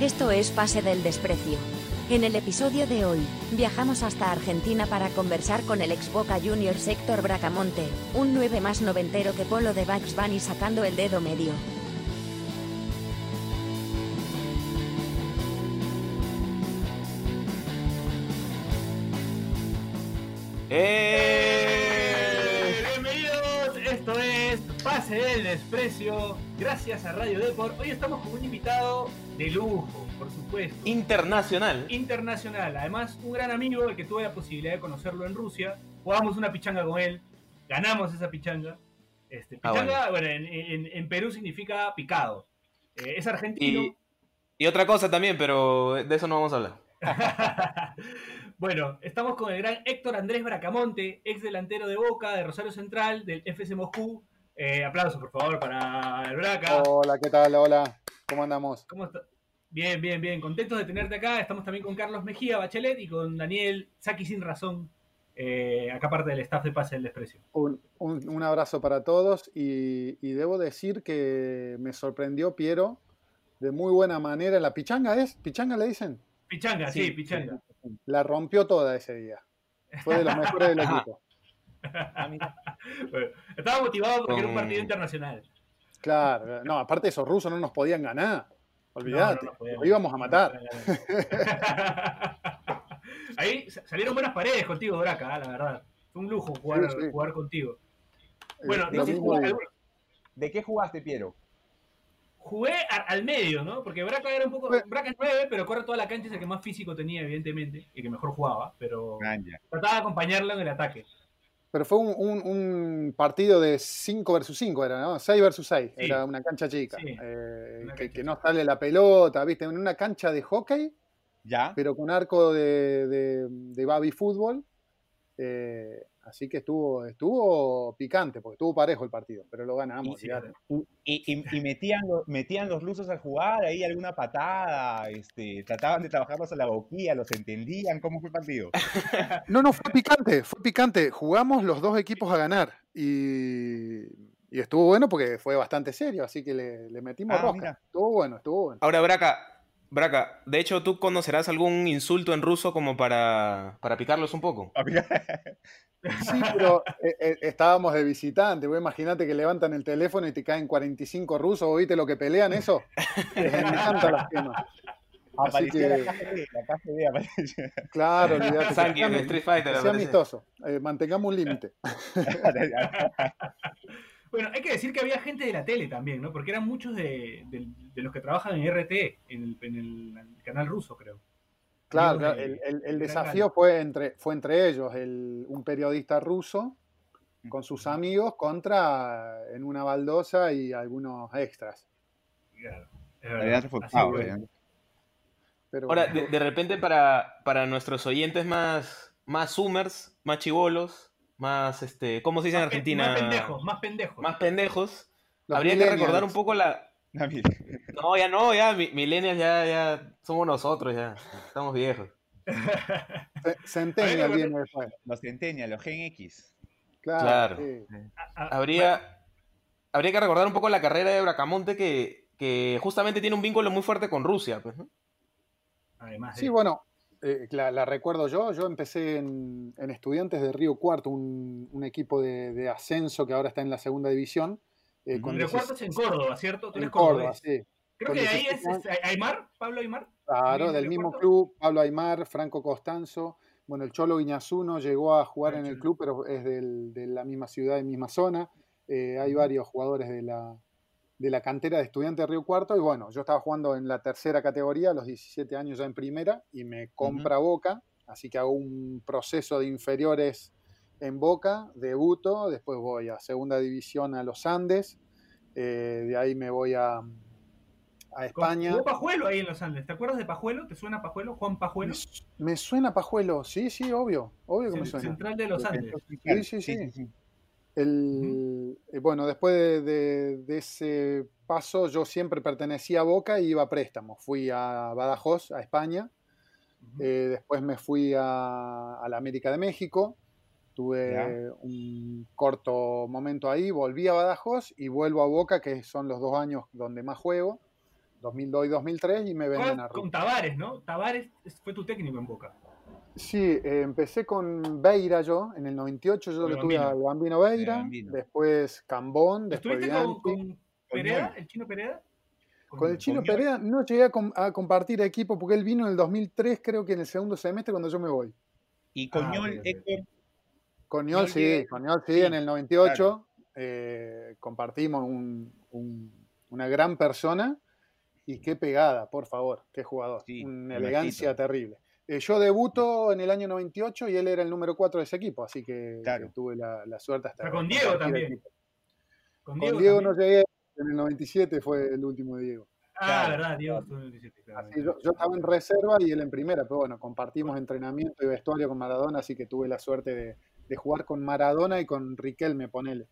Esto es Pase del Desprecio. En el episodio de hoy, viajamos hasta Argentina para conversar con el ex Boca Juniors Héctor Bracamonte, un 9 más noventero que polo de Bugs Bunny sacando el dedo medio. ¡Eh! Es Pase del Desprecio, gracias a Radio Deport. Hoy estamos con un invitado de lujo, por supuesto. Internacional. Internacional, además un gran amigo, el que tuve la posibilidad de conocerlo en Rusia. Jugamos una pichanga con él, ganamos esa pichanga. Este, Ah, pichanga, bueno, en, en- en Perú significa picado. Eh, es argentino. Y, y otra cosa también, pero de eso no vamos a hablar. bueno, estamos con el gran Héctor Andrés Bracamonte, ex delantero de Boca, de Rosario Central, del FC Moscú. Eh, aplausos, por favor, para el Braca. Hola, ¿qué tal? Hola, ¿cómo andamos? ¿Cómo está? Bien, bien, bien. Contentos de tenerte acá. Estamos también con Carlos Mejía Bachelet y con Daniel Saki Sin Razón, eh, acá parte del staff de Pase del Desprecio. Un, un- un abrazo para todos y, y debo decir que me sorprendió Piero de muy buena manera. ¿La pichanga es? ¿Pichanga le dicen? Pichanga, sí, pichanga. La rompió toda ese día. Fue de los mejores del Ajá. Bueno, estaba motivado porque era un partido internacional. Claro, no, aparte esos rusos no nos podían ganar. Olvídate, No, no, íbamos a matar. Ahí sa- salieron buenas paredes contigo, Braca, ah, la verdad. Fue un lujo jugar, Sí, sí. jugar contigo. Eh, Bueno, lo no sé si mismo jugaste digo. alguna- ¿De qué jugaste, Piero? Jugué a- al medio, ¿no? Porque Braca era un poco. Braca es 9, pero corre toda la cancha, es el que más físico tenía, evidentemente, y que mejor jugaba, pero Ganja. trataba de acompañarlo en el ataque. Pero fue un, un- un partido de 5 versus 5, era, ¿no? 6 versus 6. Sí. Era una cancha chica. Sí. eh, Una que, cancha que no sale la pelota, ¿viste? En una cancha de hockey, ¿Ya? pero con arco de, de, de baby fútbol. eh, así que estuvo, estuvo picante, porque estuvo parejo el partido, pero lo ganamos. ¿Y, y- y metían, lo- metían los rusos a jugar ahí alguna patada? Este, ¿Trataban de trabajarlos a la boquilla? ¿Los entendían? ¿Cómo fue el partido? No, no, fue picante, fue picante. Jugamos los dos equipos a ganar y, y estuvo bueno porque fue bastante serio, así que le, le metimos Ah, rosca. mira. Estuvo bueno, estuvo bueno. Ahora, Braca, Braca, de hecho, ¿tú conocerás algún insulto en ruso como para, para picarlos un poco? Sí, pero eh, eh, estábamos de visitante. Vos Imagínate que levantan el teléfono y te caen 45 rusos. ¿Vos ¿Viste lo que pelean eso? Les encanta las temas. Así que, la la aparecía. claro, olvidate. Sanky que Street Fighter. sea amistoso. Eh, mantengamos un límite. Bueno, hay que decir que había gente de la tele también, ¿no? Porque eran muchos de, de- de los que trabajan en RT, en el, en el canal ruso, creo. Claro, Amigos claro, de- el, el- el de desafío fue entre, fue entre ellos, el- un periodista ruso con sus amigos contra en una baldosa y algunos extras. Claro, verdad. Pero Ahora, de repente para, para nuestros oyentes más, más zoomers, más chivolos, más, este, ¿cómo se dice en Más Argentina? Más pendejos, más pendejos. Más pendejos. los Habría que recordar un poco la... Mira. No, ya no, ya, mi- millennials ya, ya somos nosotros, ya. Estamos viejos. Ce- Centennial después. Los Centennial, los Gen X. Claro. Claro. sí. Habría, habría que recordar un poco la carrera de Bracamonte que, que justamente tiene un vínculo muy fuerte con Rusia, pues, ¿no? Además de- Sí, bueno, eh, la, la recuerdo yo. Yo empecé en, en Estudiantes de Río Cuarto, un, un equipo de, de ascenso que ahora está en la segunda división. eh, con Río 16 Cuarto es en Córdoba, ¿cierto? Tú en eres Córdoba, sí. Creo que ahí es 16 este, Aymar, Pablo Aymar. Claro, ¿Viene del mismo club, Pablo Aymar, Franco Costanzo. Bueno, el Cholo Guiñazuno llegó a jugar en el club, pero es del- de la misma ciudad y misma zona. Eh, hay varios jugadores de la, de la cantera de Estudiantes de Río Cuarto. Y bueno, yo estaba jugando en la tercera categoría, a los 17 años ya en primera, y me compra Boca. Así que hago un proceso de inferiores en Boca, debuto, después voy a segunda división a los Andes, eh, de ahí me voy a, a España. Jugó Pajuelo ahí en los Andes. ¿Te acuerdas de Pajuelo? ¿Te suena Pajuelo? Juan Pajuelo. Me, me suena Pajuelo, sí, sí, obvio, obvio que me suena. Central de los Andes. Sí, sí, sí. El, eh, bueno, después de, de- de ese paso, yo siempre pertenecía a Boca y iba a préstamo. Fui a Badajoz, a España. Eh, después me fui a, a la América de México. Tuve un corto momento ahí, volví a Badajoz y vuelvo a Boca, que son los dos años donde más juego. 2002 y 2003 y me venden a Con. Tavares, ¿no? Tavares fue tu técnico en Boca. Sí, eh, empecé con Beira yo, en el 98 yo Con lo el tuve al Bambino Beira, El Bambino. después Cambón, después ¿Estuviste con, con Pereda, el chino Pereda? Con el Chino con no llegué a, com- a compartir equipo porque él vino en el 2003, creo que en el segundo semestre cuando yo me voy. Y Ah, Coñol, ok. Héctor, Con Ñol Ñol sí, llega- con Ñol sí, sí, en el 98 eh, compartimos un- un- una gran persona y qué pegada, por favor, qué jugador, Sí, una el elegancia terrible. Eh, yo debuto en el año 98 y él era el número 4 de ese equipo, así que, Claro. que tuve la, la suerte hasta Pero con de Diego también. Con Con Diego no llegué, en el 97 fue el último Diego. Ah, Claro. verdad, Diego estuvo en el 17, claro. Así, yo, yo estaba en reserva y él en primera, pero bueno, compartimos entrenamiento y vestuario con Maradona, así que tuve la suerte de, de jugar con Maradona y con Riquelme, ponele.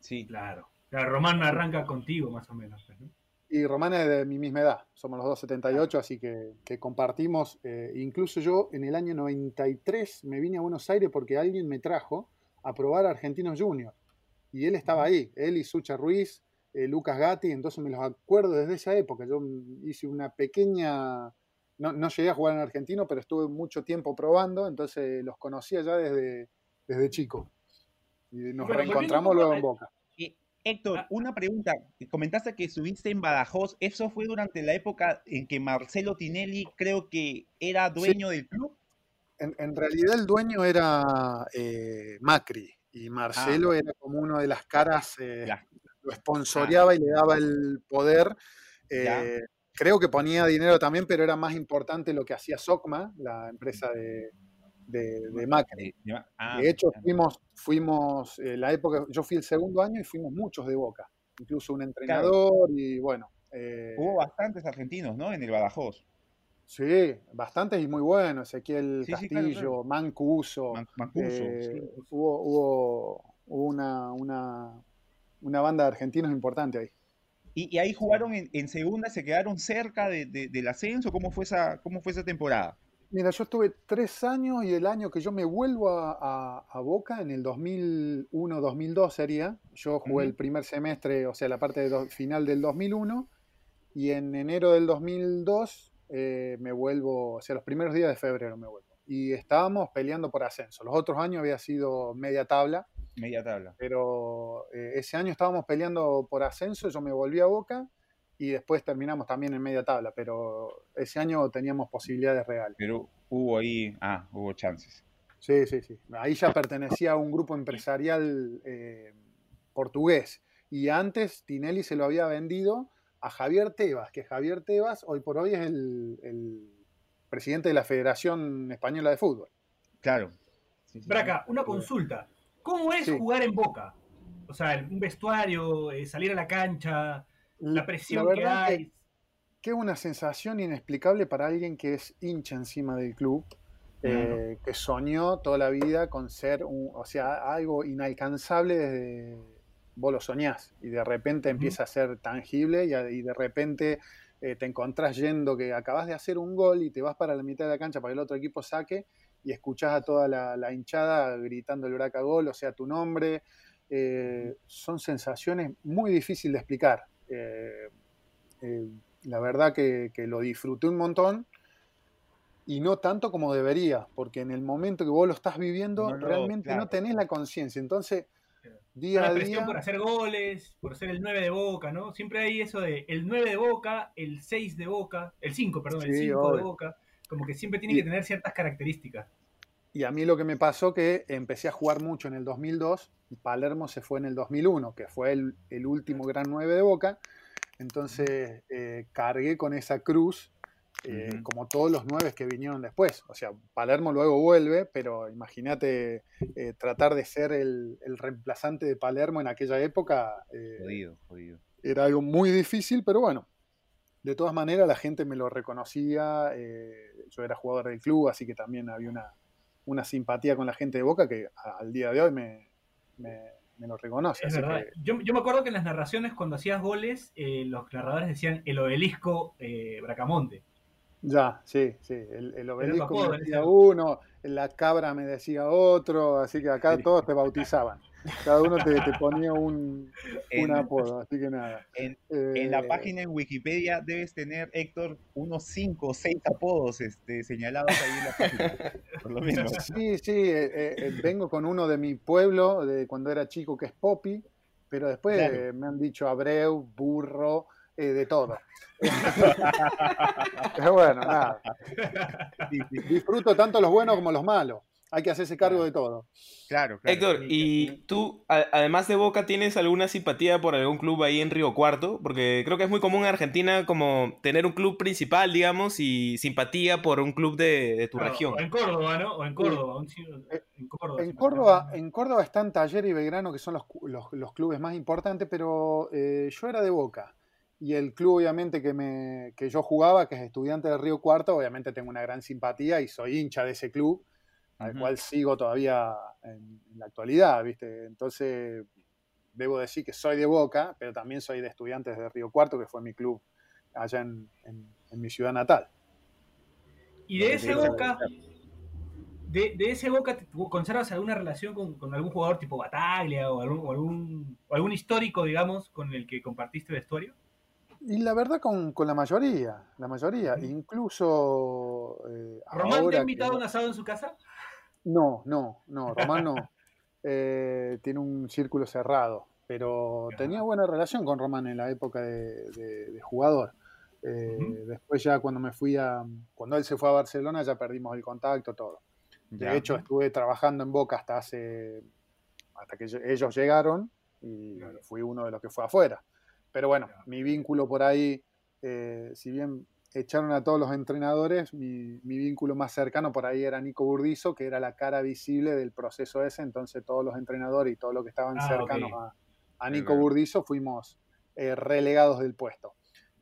sí, Claro. Claro, Román arranca contigo, más o menos. ¿no? Y Román es de mi misma edad, somos los dos 78, así que, que compartimos. eh, incluso yo en el año 93 me vine a Buenos Aires porque alguien me trajo a probar Argentinos Junior. Y él estaba ahí, él y Sucha Ruiz, eh, Lucas Gatti, entonces me los acuerdo desde esa época. Yo hice una pequeña. No, no llegué a jugar en argentino, pero estuve mucho tiempo probando, entonces los conocía ya desde, desde chico. Y nos Bueno, reencontramos luego a- en Boca. Héctor, Ah. una pregunta. Comentaste que estuviste en Badajoz. ¿Eso fue durante la época en que Marcelo Tinelli creo que era dueño del club? En, en realidad el dueño era eh, Macri y Marcelo era como una de las caras, eh, Ya. lo sponsoreaba y le daba el poder. eh, creo que ponía dinero también, pero era más importante lo que hacía Socma, la empresa de, de- de Macri. Eh, ah, De hecho, fuimos, fuimos eh, la época, yo fui el segundo año y fuimos muchos de Boca, incluso un entrenador y bueno. eh, Hubo bastantes argentinos, ¿no? En el Badajoz. Sí, bastantes y muy buenos. Ezequiel Sí, sí, claro, Castillo, claro. Mancuso. Man- Mancuso, eh, sí. hubo hubo, hubo una, una, una banda de argentinos importante ahí. ¿Y, y ahí jugaron en, en segunda? ¿Se quedaron cerca de- de- del ascenso? ¿Cómo fue, esa, ¿Cómo fue esa temporada? Mira, yo estuve tres años y el año que yo me vuelvo a, a- a Boca, en el 2001-2002 sería, yo jugué Ujú. el primer semestre, o sea, la parte de do- final del 2001, y en enero del 2002 eh, me vuelvo, o sea, los primeros días de febrero me vuelvo. Y estábamos peleando por ascenso. Los otros años había sido media tabla, Media tabla. pero eh, ese año estábamos peleando por ascenso, yo me volví a Boca y después terminamos también en media tabla, pero ese año teníamos posibilidades reales. Pero hubo ahí, ah, hubo chances. Sí, sí, sí. Ahí ya pertenecía a un grupo empresarial eh, portugués y antes Tinelli se lo había vendido a Javier Tebas, que Javier Tebas hoy por hoy es el, el presidente de la Federación Española de Fútbol. Claro. Sí, sí, Braca, una consulta. ¿Cómo es Sí. jugar en Boca? O sea, un vestuario, eh, salir a la cancha, la presión que hay. que es una sensación inexplicable para alguien que es hincha encima del club, eh, que soñó toda la vida con ser, un, o sea, algo inalcanzable desde vos lo soñás y de repente empieza a ser tangible y, a- y de repente eh, te encontrás yendo que acabas de hacer un gol y te vas para la mitad de la cancha para que el otro equipo saque y escuchás a toda la, la hinchada gritando el braca gol, o sea, tu nombre. Eh, son sensaciones muy difíciles de explicar. Eh, eh, la verdad que, que lo disfruté un montón y no tanto como debería, porque en el momento que vos lo estás viviendo No realmente claro. no tenés la conciencia. Entonces, día a día... por hacer goles, por ser el 9 de Boca, ¿no? Siempre hay eso de el 9 de Boca, el 6 de Boca, el 5, perdón, el Sí, 5 de. Boca. Como que siempre tiene Y- que tener ciertas características. Y a mí lo que me pasó que empecé a jugar mucho en el 2002, y Palermo se fue en el 2001, que fue el, el último gran 9 de Boca. Entonces eh, cargué con esa cruz, eh, como todos los 9 que vinieron después. O sea, Palermo luego vuelve, pero imagínate eh, tratar de ser el, el reemplazante de Palermo en aquella época. Jodido, jodido. era algo muy difícil, pero bueno, de todas maneras la gente me lo reconocía, yo era jugador del club, así que también había una, una simpatía con la gente de Boca que al día de hoy me, me- me lo reconoce. Es verdad. que- Yo, yo me acuerdo que en las narraciones, cuando hacías goles, eh, los narradores decían el obelisco eh, Bracamonte. ya, sí, sí, el, el obelisco me decía uno, la cabra me decía otro, así que acá todos te bautizaban. Cada uno te, te ponía un, En- un apodo, así que nada. En, en la Eh, página en Wikipedia debes tener, Héctor, unos 5 o 6 apodos este, señalados ahí en la página, por lo menos. Sí, sí, eh, eh, vengo con uno de mi pueblo, de cuando era chico, que es Poppy, pero después Claro. me han dicho Abreu, burro, de todo. pero bueno, nada. Disfruto tanto los buenos como los malos. Hay que hacerse cargo de todo. claro, claro. Héctor, ¿y tú, a- además de Boca, tienes alguna simpatía por algún club ahí en Río Cuarto? Porque creo que es muy común en Argentina como tener un club principal, digamos, y simpatía por un club de, de tu Claro, región. O en Córdoba, ¿no? O en Córdoba. un ci- en Córdoba. En Córdoba, en Córdoba están Taller y Belgrano, que son los, los- los clubes más importantes, pero eh, yo era de Boca. Y el club, obviamente, que, me, que yo jugaba, que es Estudiante de Río Cuarto, obviamente tengo una gran simpatía y soy hincha de ese club, al cual sigo todavía en, en la actualidad, ¿viste? Entonces, debo decir que soy de Boca, pero también soy de Estudiantes de Río Cuarto, que fue mi club allá en, en- en mi ciudad natal. Y de que ese Boca, de, de ese Boca, ¿te- ¿conservas alguna relación con, con algún jugador tipo Bataglia o algún, o algún, o algún histórico, digamos, con el que compartiste vestuario? Y la verdad con, con la mayoría, la mayoría, incluso eh, ¿Román te ha que- invitado a un asado en su casa? No, no, no, Román no. Eh, tiene un círculo cerrado, pero tenía buena relación con Román en la época de, de- de jugador. Eh. Después ya cuando me fui a, cuando él se fue a Barcelona ya perdimos el contacto, todo. De Ya. hecho estuve trabajando en Boca hasta hace, hasta que ellos llegaron y Claro. fui uno de los que fue afuera. Pero bueno, mi vínculo por ahí, eh, si bien echaron a todos los entrenadores, mi, mi vínculo más cercano por ahí era Nico Burdizo, que era la cara visible del proceso ese, entonces todos los entrenadores y todos los que estaban Ah, cercanos a, Nico claro. Burdizo fuimos eh, relegados del puesto.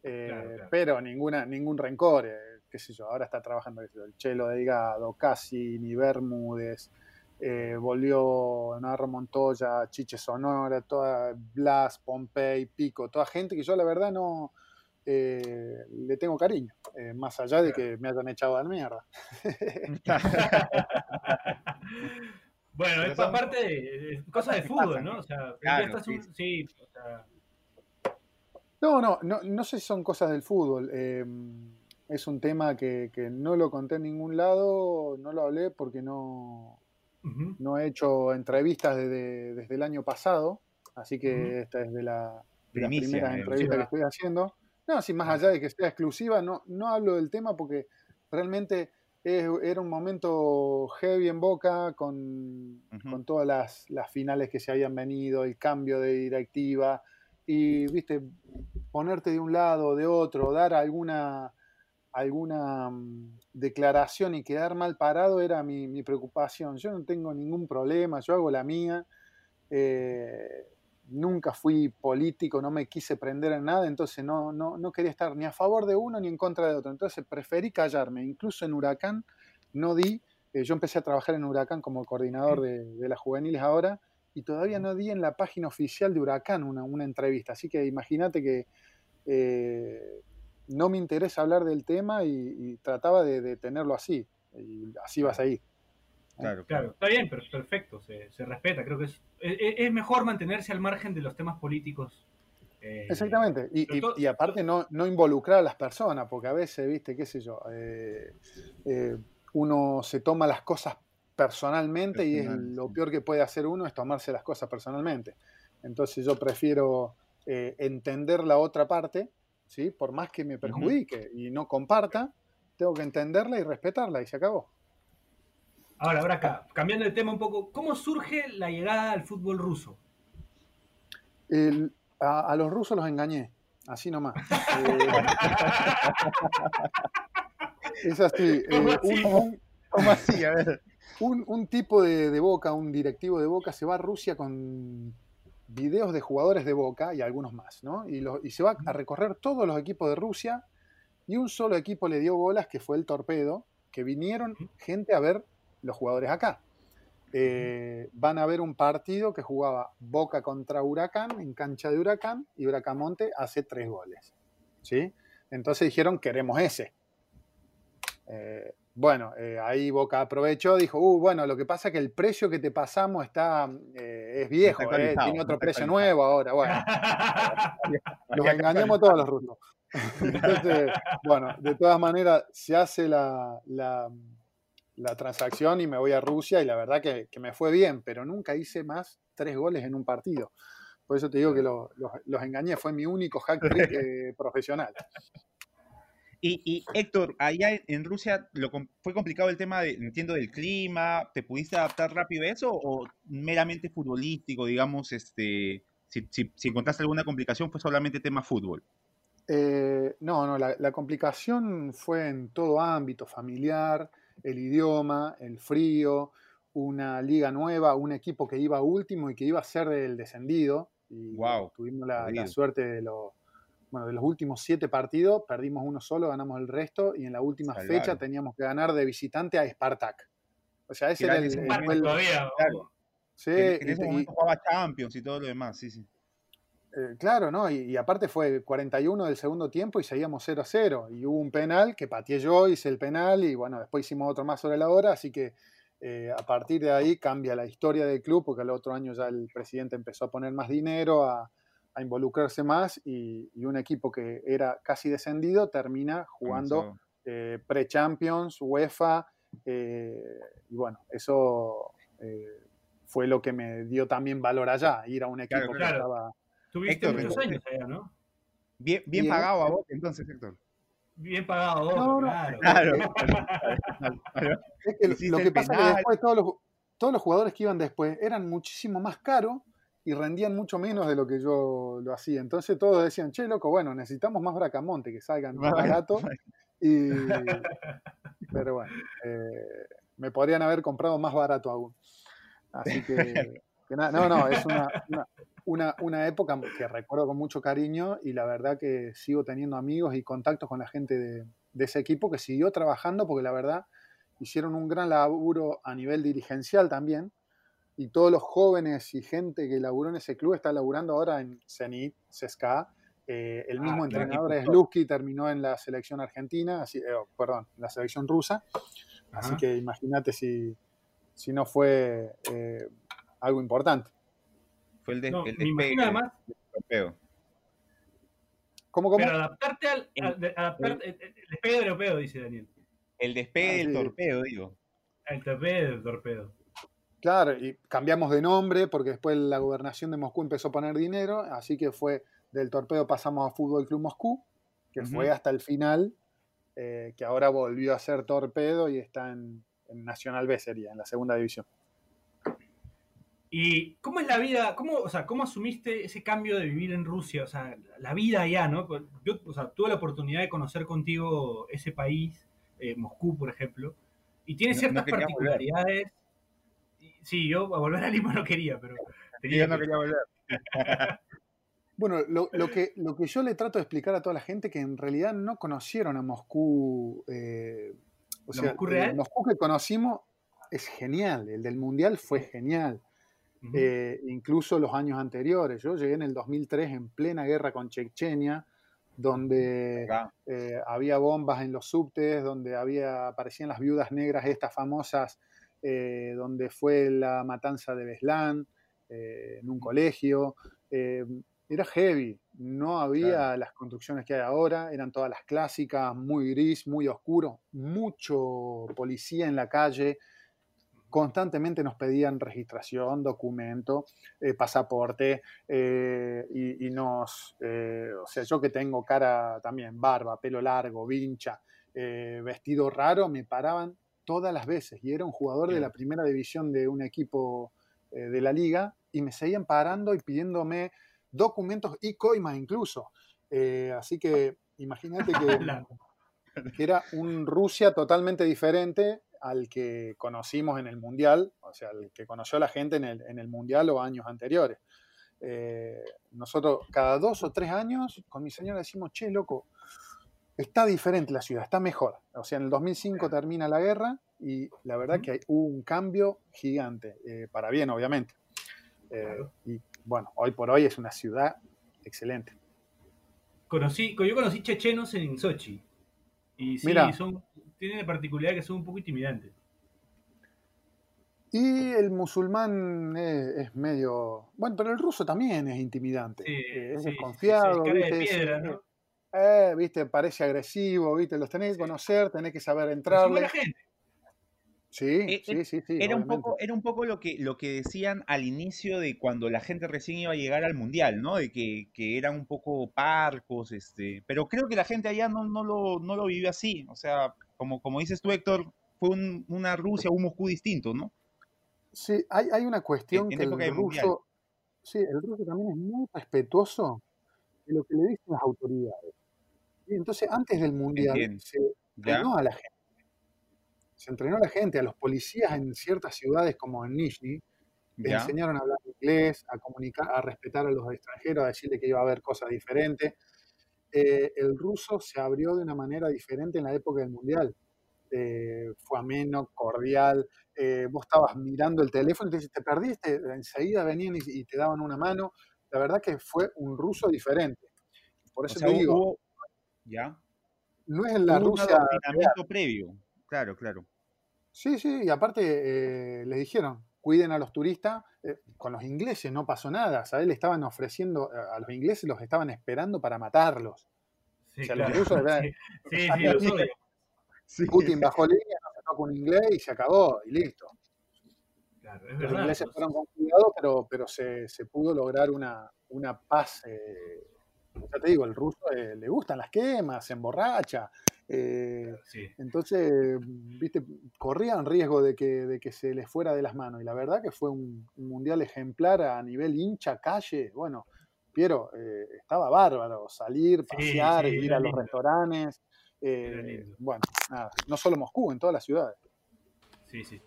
Eh, Claro, claro. Pero ninguna, ningún rencor, eh, qué sé yo, ahora está trabajando el Chelo Delgado, Cassini, Bermúdez, eh, volvió Narro Montoya, Chiche Sonora, toda Blas, Pompey, Pico, toda gente que yo la verdad no eh, le tengo cariño, eh, más allá de que me hayan echado a la mierda. Bueno, es son parte de, es cosa de que fútbol, pasan, ¿no? O sea, Claro, estás un- sí. sí, o sea, No, no, no, no sé si son cosas del fútbol. eh, es un tema que, que no lo conté en ningún lado, no lo hablé porque no, no he hecho entrevistas desde, desde el año pasado, así que esta es de, la, de las Primicia, primeras entrevistas que estoy haciendo. No, sin más allá de que sea exclusiva, no, no hablo del tema porque realmente es- era un momento heavy en Boca con, con todas las, las finales que se habían venido, el cambio de directiva y, viste, ponerte de un lado o de otro, dar alguna, alguna mm, declaración y quedar mal parado era mi, mi preocupación. Yo no tengo ningún problema, yo hago la mía. eh, nunca fui político, no me quise prender en nada, entonces no, no, no quería estar ni a favor de uno ni en contra de otro. Entonces preferí callarme. Incluso en Huracán no di, eh, yo empecé a trabajar en Huracán como coordinador de, de las juveniles ahora y todavía no di en la página oficial de Huracán una, una entrevista. Así que imagínate que eh, no me interesa hablar del tema y, y trataba de, de tenerlo así. Y así vas ahí. Claro, Claro, claro. está bien, pero es perfecto, se, se respeta. Creo que es, es, es mejor mantenerse al margen de los temas políticos. eh, Exactamente. Y, pero y- todo- y aparte no, no involucrar a las personas, porque a veces, viste, qué sé yo, eh, eh, uno se toma las cosas personalmente y es lo peor que puede hacer uno es tomarse las cosas personalmente. Entonces yo prefiero eh, entender la otra parte, ¿sí? por más que me perjudique y no comparta, tengo que entenderla y respetarla y se acabó. Ahora, ahora acá, cambiando de tema un poco, ¿cómo surge la llegada al fútbol ruso? El- a, a los rusos los engañé, así nomás. Eh, es así. ¿Cómo eh, así? un- un- ¿Cómo así? A ver. un, un tipo de, de Boca, un directivo de Boca, se va a Rusia con videos de jugadores de Boca y algunos más, ¿no? Y, lo- y se va a recorrer todos los equipos de Rusia y un solo equipo le dio bolas, que fue el Torpedo, que vinieron gente a ver los jugadores acá. Eh, van a ver un partido que jugaba Boca contra Huracán en cancha de Huracán y Bracamonte hace tres goles. ¿sí? Entonces dijeron, queremos ese. Eh, bueno, eh, ahí Boca aprovechó, dijo, uh, bueno, lo que pasa es que el precio que te pasamos está, es viejo, Está tiene otro precio nuevo ahora. Bueno, los engañamos todos los rusos. Entonces, bueno, de todas maneras, se hace la, la, la transacción y me voy a Rusia y la verdad que, que me fue bien, pero nunca hice más tres goles en un partido. Por eso te digo que lo- los, los engañé, fue mi único hack trick eh, profesional. Y, y, Héctor, allá en- Rusia lo fue complicado el tema, de, entiendo, del clima. ¿Te pudiste adaptar rápido a eso o meramente futbolístico, digamos, este, si, si, si encontraste alguna complicación fue solamente tema fútbol? Eh, no, no, la, la complicación fue en todo ámbito, familiar, el idioma, el frío, una liga nueva, un equipo que iba último y que iba a ser el descendido. Y Guau, tuvimos la, suerte de los, bueno, de los últimos siete partidos, perdimos uno solo, ganamos el resto y en la última Salvaron. fecha teníamos que ganar de visitante a Spartak. O sea, ese era el, el- fue el- todavía. Claro. sí, en, en ese y- momento jugaba Champions y todo lo demás, sí, sí. Eh, claro, ¿no? Y, y aparte fue 41 del segundo tiempo y seguíamos 0 a 0. Y hubo un penal que pateé yo, hice el penal y bueno, después hicimos otro más sobre la hora. Así que eh, a partir de ahí cambia la historia del club porque el otro año ya el presidente empezó a poner más dinero, a, a involucrarse más y, y un equipo que era casi descendido termina jugando eh, pre-Champions, UEFA. y bueno, eso fue lo que me dio también valor allá, ir a un equipo Claro, que estaba... Tuviste Héctor, muchos años allá, ¿no? Bien, bien Bien. pagado a vos, entonces, Héctor. Bien pagado vos, No, no. claro. Claro. Es que Hiciste lo que pasa es que después todos los, todos los jugadores que iban después eran muchísimo más caros y rendían mucho menos de lo que yo lo hacía. Entonces todos decían, che, loco, bueno, necesitamos más bracamonte, que salgan más barato. Y, pero bueno, eh, me podrían haber comprado más barato aún. Así que, no, no, es una, una, una- una época que recuerdo con mucho cariño y la verdad que sigo teniendo amigos y contactos con la gente de, de ese equipo que siguió trabajando porque la verdad hicieron un gran laburo a nivel dirigencial también. Y todos los jóvenes y gente que laburó en ese club está laburando ahora en Zenit, CSKA. Eh, el Ah, mismo entrenador es. Luzki, terminó en la selección argentina, así, eh, perdón, en la selección rusa. Así que imagínate si, si no fue eh, algo importante. Fue el, de, No, el despegue además, europeo. ¿Cómo, cómo? pero adaptarte al, al- de- adaptarte, el, el despegue europeo, dice Daniel. El despegue Ah, del sí. torpedo, digo. El despegue del torpedo. Claro, y cambiamos de nombre porque después la gobernación de Moscú empezó a poner dinero, así que fue del torpedo pasamos a Fútbol Club Moscú, que fue hasta el final, eh, que ahora volvió a ser torpedo y está en, en Nacional B sería, en la segunda división. ¿Y cómo es la vida? ¿Cómo, o sea, ¿Cómo asumiste ese cambio de vivir en Rusia? O sea, la vida allá, ¿no? Yo o sea, tuve la oportunidad de conocer contigo ese país, eh, Moscú, por ejemplo, y tiene No- no ciertas particularidades. Y- Sí, yo a volver a Lima no quería, pero tenía Yo no que- quería volver. Bueno, lo, lo que, lo que yo le trato de explicar a toda la gente que en realidad no conocieron a Moscú, eh, o ¿La sea, Moscú el real? Moscú que conocimos es genial, el del Mundial fue genial. Eh, incluso los años anteriores. Yo llegué en el 2003 en plena guerra con Chechenia, donde eh, había bombas en los subtes, donde había, aparecían las viudas negras, estas famosas, eh, donde fue la matanza de Beslan, en un colegio. Era heavy, no había las construcciones que hay ahora, eran todas las clásicas, muy gris, muy oscuro, mucho policía en la calle, constantemente nos pedían registración, documento, eh, pasaporte, eh, y, y nos, eh, o sea, yo que tengo cara también, barba, pelo largo, vincha, vestido raro, me paraban todas las veces, y era un jugador de la primera división de un equipo de la liga, y me seguían parando y pidiéndome documentos y coimas incluso. Así que imagínate que era un Rusia totalmente diferente al que conocimos en el Mundial, o sea, al que conoció la gente en el, en el Mundial o años anteriores. Eh, nosotros cada dos o tres años con mi señora decimos, che, loco, está diferente la ciudad, está mejor. O sea, en el 2005 termina la guerra y la verdad que hay, hubo un cambio gigante, eh, para bien, obviamente. Eh, Claro. y bueno, hoy por hoy es una ciudad excelente. conocí, yo conocí chechenos en Sochi. Y sí, Mira. son, tienen la particularidad que son un poco intimidantes. Y el musulmán es, es medio. Bueno, pero el ruso también es intimidante. Sí, eh, es sí, desconfiado, sí, de ¿viste? Es, piedra, eh, ¿no? eh, ¿viste? Parece agresivo, ¿viste? Los tenés que conocer, tenés que saber entrarle. gente. Sí, Eh, sí, sí, sí, Era un poco, era un poco lo que, lo que decían al inicio de cuando la gente recién iba a llegar al mundial, ¿no? De que, que eran un poco parcos, este. Pero creo que la gente allá no, no lo, no lo vivió así. O sea, como, como dices tú, Héctor, fue un- una Rusia, un Moscú distinto, ¿no? Sí, hay, hay una cuestión en que el mundial. ruso, sí, el ruso también es muy respetuoso de lo que le dicen las autoridades. Y entonces, antes del mundial, Entiendo. se ¿Ya? entrenó a la gente. Se entrenó a la gente, a los policías en ciertas ciudades como en Nizhny, les enseñaron a hablar inglés, a comunicar, a respetar a los extranjeros, a decirle que iba a haber cosas diferentes. Eh, el ruso se abrió de una manera diferente en la época del mundial. Eh, fue ameno, cordial. eh, vos estabas mirando el teléfono y te te perdiste, enseguida venían y, y te daban una mano. La verdad que fue un ruso diferente. Por O eso sea, te digo, hubo, ¿ya? no es en la Hubo un Rusia adoctrinamiento previo. Claro, claro. Sí, sí, y aparte eh, les dijeron, cuiden a los turistas. eh, con los ingleses no pasó nada, ¿sabes? Le estaban ofreciendo, a los ingleses los estaban esperando para matarlos. Sí, O sea, los rusos. Sí, sí, sí, los odio. Sí. Putin bajó línea, no se toca un inglés y se acabó, y listo. Claro, es Los verdad. ingleses fueron con cuidado, pero, pero se, se pudo lograr una, una paz. eh, ya te digo, el ruso eh, le gustan las quemas, se emborracha. Eh, Sí. Entonces, viste, corrían riesgo de que, de que se les fuera de las manos. Y la verdad que fue un, un mundial ejemplar a nivel hincha, calle. Bueno, Piero, eh, estaba bárbaro. Salir, pasear, sí, ir a los restaurantes. eh, bueno, nada, no solo Moscú, en todas las ciudades. Sí, sí.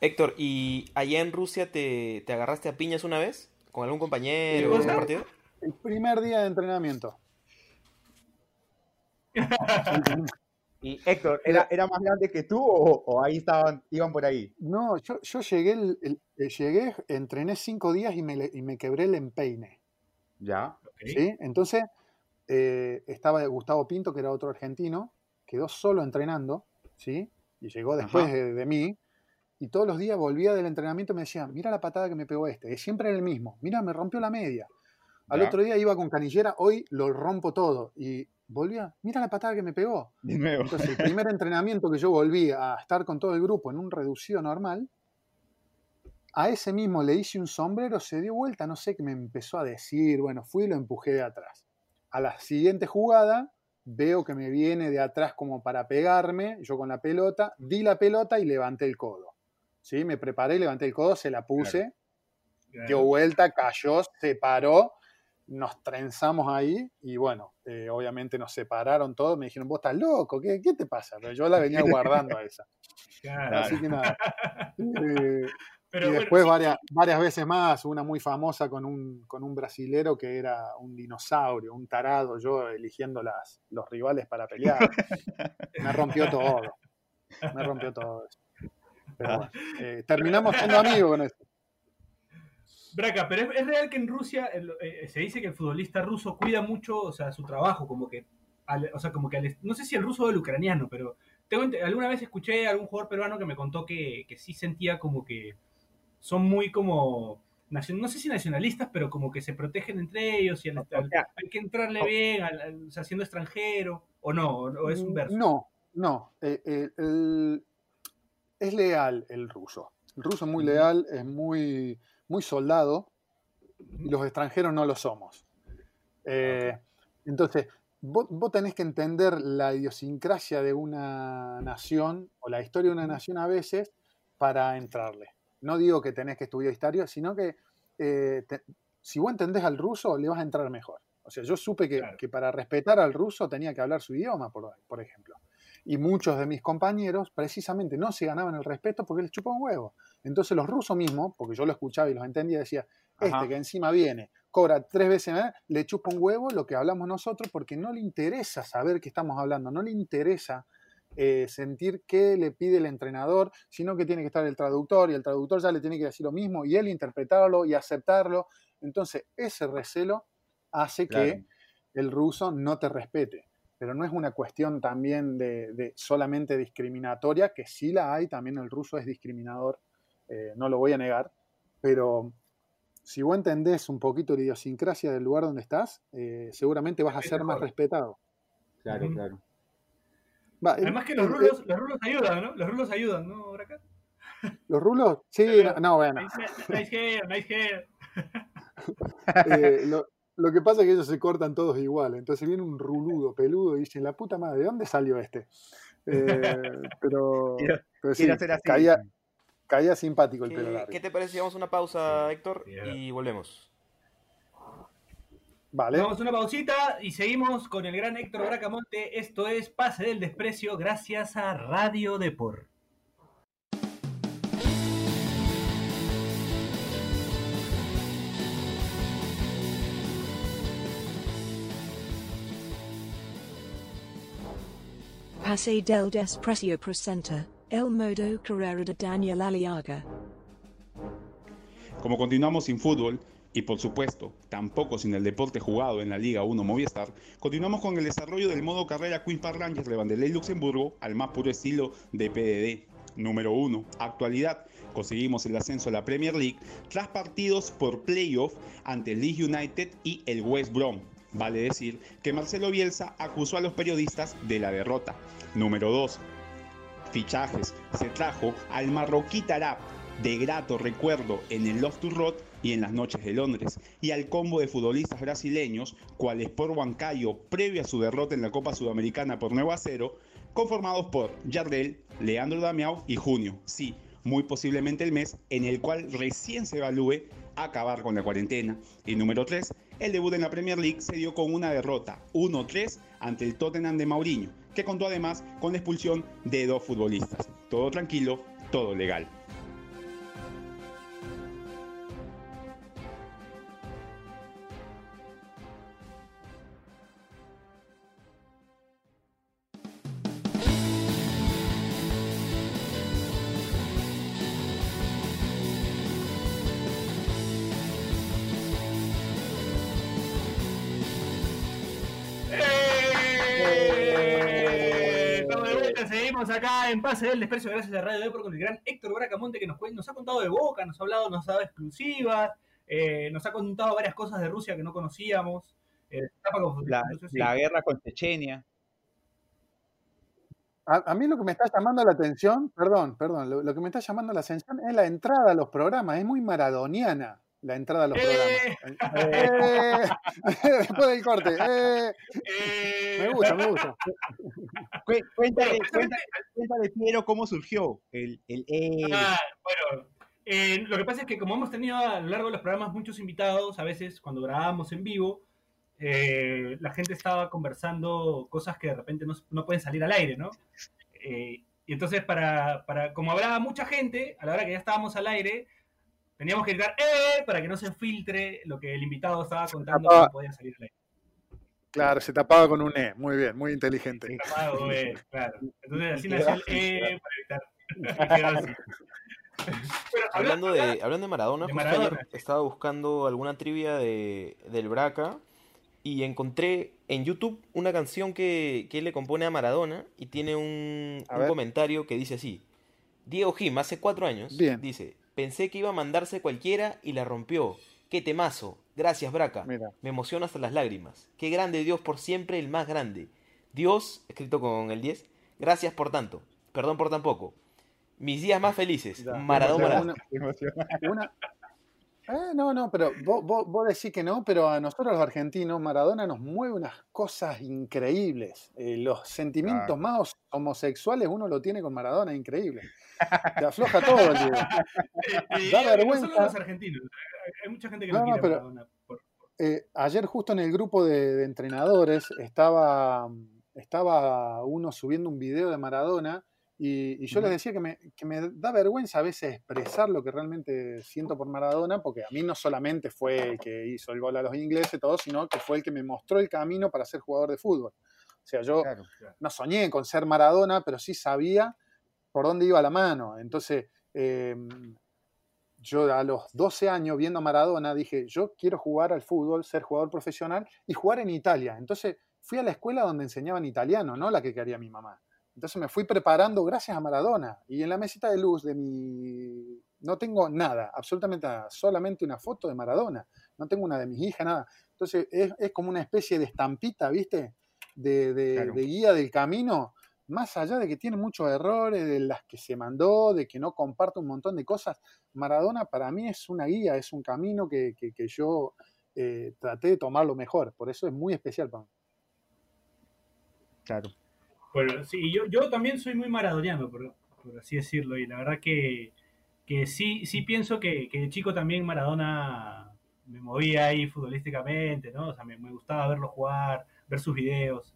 Héctor, ¿y allá en Rusia te, te agarraste a piñas una vez? ¿Con algún compañero ¿Qué en un partido? El primer día de entrenamiento. Y Héctor, ¿era, era más grande que tú o, o ahí estaban, iban por ahí? No, yo, yo llegué, el- el- eh, llegué, entrené cinco días y me, y me quebré el empeine. Ya. ¿sí? Entonces, eh, estaba Gustavo Pinto, que era otro argentino, quedó solo entrenando, ¿sí? Y llegó después de, de mí, y todos los días volvía del entrenamiento y me decía, mira la patada que me pegó este, y siempre era el mismo, mira, me rompió la media. Al Ya. otro día iba con canillera, hoy lo rompo todo, y volvía, mira la patada que me pegó. De nuevo. Entonces, el primer entrenamiento que yo volví a estar con todo el grupo en un reducido normal, a ese mismo le hice un sombrero, se dio vuelta, no sé qué me empezó a decir, bueno, fui y lo empujé de atrás. A la siguiente jugada, veo que me viene de atrás como para pegarme, yo con la pelota, di la pelota y levanté el codo. ¿Sí? Me preparé, levanté el codo, se la puse, Claro. dio vuelta, cayó, se paró, nos trenzamos ahí y bueno, eh, obviamente nos separaron todos, me dijeron, vos estás loco, ¿qué, qué te pasa? Pero yo la venía guardando a esa. Claro. Así que nada. Eh, Pero y después varias, varias veces más, una muy famosa con un, con un brasilero que era un dinosaurio, un tarado, yo eligiendo las, los rivales para pelear. Me rompió todo. Me rompió todo eso. Pero bueno, eh, terminamos siendo amigos con eso. Braca, pero es, es real que en Rusia el- eh, se dice que el futbolista ruso cuida mucho, o sea, su trabajo, como que, al- o sea, como que, al- no sé si el ruso o el ucraniano, pero tengo, alguna vez escuché a algún jugador peruano que me contó que, que sí sentía como que son muy como, no sé si nacionalistas, pero como que se protegen entre ellos y al- al- hay que entrarle bien, al- al- o sea, siendo extranjero, o no, o, es un verso. Mm, No, no. eh, eh, el- es leal el ruso. El ruso es muy leal, es muy, muy soldado, y los extranjeros no lo somos. Eh, Entonces, vos, vos tenés que entender la idiosincrasia de una nación o la historia de una nación a veces para entrarle. No digo que tenés que estudiar historia, sino que eh, te- si vos entendés al ruso, le vas a entrar mejor. O sea, yo supe que, Claro. que para respetar al ruso tenía que hablar su idioma, por, por ejemplo. Y muchos de mis compañeros precisamente no se ganaban el respeto porque les chupó un huevo. Entonces los rusos mismos, porque yo lo escuchaba y los entendía, decía, este Ajá. que encima viene, cobra tres veces más, le chupa un huevo lo que hablamos nosotros porque no le interesa saber qué estamos hablando, no le interesa eh, sentir qué le pide el entrenador, sino que tiene que estar el traductor y el traductor ya le tiene que decir lo mismo y él interpretarlo y aceptarlo. Entonces ese recelo hace Claro. que el ruso no te respete. Pero no es una cuestión también de, de solamente discriminatoria, que sí la hay, también el ruso es discriminador eh, no lo voy a negar, pero si vos entendés un poquito la idiosincrasia del lugar donde estás, eh, seguramente vas a ser más respetado. Claro, claro. Va, Además que los eh, rulos, los rulos ayudan, ¿no? Los rulos ayudan, ¿no, Braca? ¿Los rulos? Sí, no, no, bueno. Nice nice hair, nice hair. Eh, lo, lo que pasa es que ellos se cortan todos igual. Entonces viene un ruludo, peludo, y dicen, la puta madre, ¿de dónde salió este? Eh, pero, Quiero- pero sí, Quiero hacer así. caía, caía simpático el pelo ¿Qué, largo. qué te parece si vamos a una pausa, Héctor? Y volvemos. Vale. Vamos a una pausita y seguimos con el gran Héctor Bracamonte. Esto es Pase del Desprecio gracias a Radio Depor. Pase del Desprecio presenta El Modo Carrera de Daniel Aliaga. Como continuamos sin fútbol y por supuesto tampoco sin el deporte jugado en la Liga 1 Movistar, continuamos con el desarrollo del modo carrera Queen Park Rangers de Vanderlei Luxemburgo al más puro estilo de PDD. Número 1. Actualidad. Conseguimos el ascenso a la Premier League tras partidos por playoff ante Leeds United y el West Brom. Vale decir que Marcelo Bielsa acusó a los periodistas de la derrota. Número 2 fichajes se trajo al marroquí Tarab, de grato recuerdo en el Love to Road y en las noches de Londres, y al combo de futbolistas brasileños, cuales por Huancayo previo a su derrota en la Copa Sudamericana por 9 a 0, conformados por Jardel, Leandro Damiao y Junio. Sí, muy posiblemente el mes en el cual recién se evalúe acabar con la cuarentena. Y número 3, el debut en la Premier League se dio con una derrota 1-3 ante el Tottenham de Mauriño, que contó además con la expulsión de dos futbolistas. Todo tranquilo, todo legal. Acá en Pase del Desprecio gracias a Radio Depor con el gran Héctor Bracamonte que nos, ha contado de Boca, nos ha hablado, nos ha dado exclusivas, eh, nos ha contado varias cosas de Rusia que no conocíamos. eh, La, no sé guerra con Chechenia. A, a mí lo que me está llamando la atención, perdón, perdón, lo, lo que me está llamando la atención es la entrada a los programas. Es muy maradoniana la entrada a los ¡Eh! programas. Eh, después del corte. eh, Eh, me gusta, me gusta. Cué- Cuéntale, Bueno, cuéntale, cuéntale, Piero, cómo surgió el, el eh, Ah, bueno, eh, lo que pasa es que como hemos tenido a lo largo de los programas muchos invitados, a veces cuando grabábamos en vivo, eh, la gente estaba conversando cosas que de repente no, no pueden salir al aire, ¿no? Eh, y entonces, para, para, como hablaba mucha gente, a la hora que ya estábamos al aire, teníamos que gritar ¡eh! para que no se filtre lo que el invitado estaba contando que no podía salir al aire. Claro, se tapaba con un E. Muy bien, muy inteligente. Tapado, eh, claro. Entonces así nació el ¡eh! para evitar. así. Hablando de, hablando de Maradona, de justo Maradona, ayer estaba buscando alguna trivia de, del Braca y encontré en YouTube una canción que, que él le compone a Maradona y tiene un, comentario que dice así. Diego Jim, hace cuatro años, Bien. dice, pensé que iba a mandarse cualquiera y la rompió. Qué temazo. Gracias, Braca. Mira. Me emociona hasta las lágrimas. Qué grande Dios por siempre, el más grande. Dios, escrito con el 10, gracias por tanto. Perdón por tan poco. Mis días más felices. Maradona. una- una- Eh, no, no, pero vos, vos, vos decís que no, pero a nosotros los argentinos, Maradona nos mueve unas cosas increíbles. Eh, los sentimientos más homosexuales uno lo tiene con Maradona, increíble. Te afloja todo. Eh, Da y no solo vergüenza. los argentinos, hay mucha gente que no, quiere pero- Maradona por- Eh, ayer justo en el grupo de, de entrenadores estaba, estaba uno subiendo un video de Maradona y, y yo les decía que me, que me da vergüenza a veces expresar lo que realmente siento por Maradona, porque a mí no solamente fue el que hizo el gol a los ingleses, todo, sino que fue el que me mostró el camino para ser jugador de fútbol. O sea, yo Claro. no soñé con ser Maradona, pero sí sabía por dónde iba la mano. Entonces, eh, yo a los 12 años viendo a Maradona dije, yo quiero jugar al fútbol, ser jugador profesional y jugar en Italia. Entonces fui a la escuela donde enseñaban italiano, no la que quería mi mamá. Entonces me fui preparando gracias a Maradona. Y en la mesita de luz de mi, no tengo nada, absolutamente nada, solamente una foto de Maradona, no tengo una de mis hijas, nada. Entonces es, es como una especie de estampita, ¿viste? De, de- Claro. de guía del camino, más allá de que tiene muchos errores, de las que se mandó, de que no comparte un montón de cosas, Maradona para mí es una guía, es un camino que, que- que yo eh, traté de tomarlo mejor, por eso es muy especial para mí. Claro. Bueno, sí, yo, yo también soy muy maradoniano, por, por así decirlo, y la verdad que, que sí, sí pienso que, que de chico también Maradona me movía ahí futbolísticamente, ¿no? O sea, me, me gustaba verlo jugar, ver sus videos.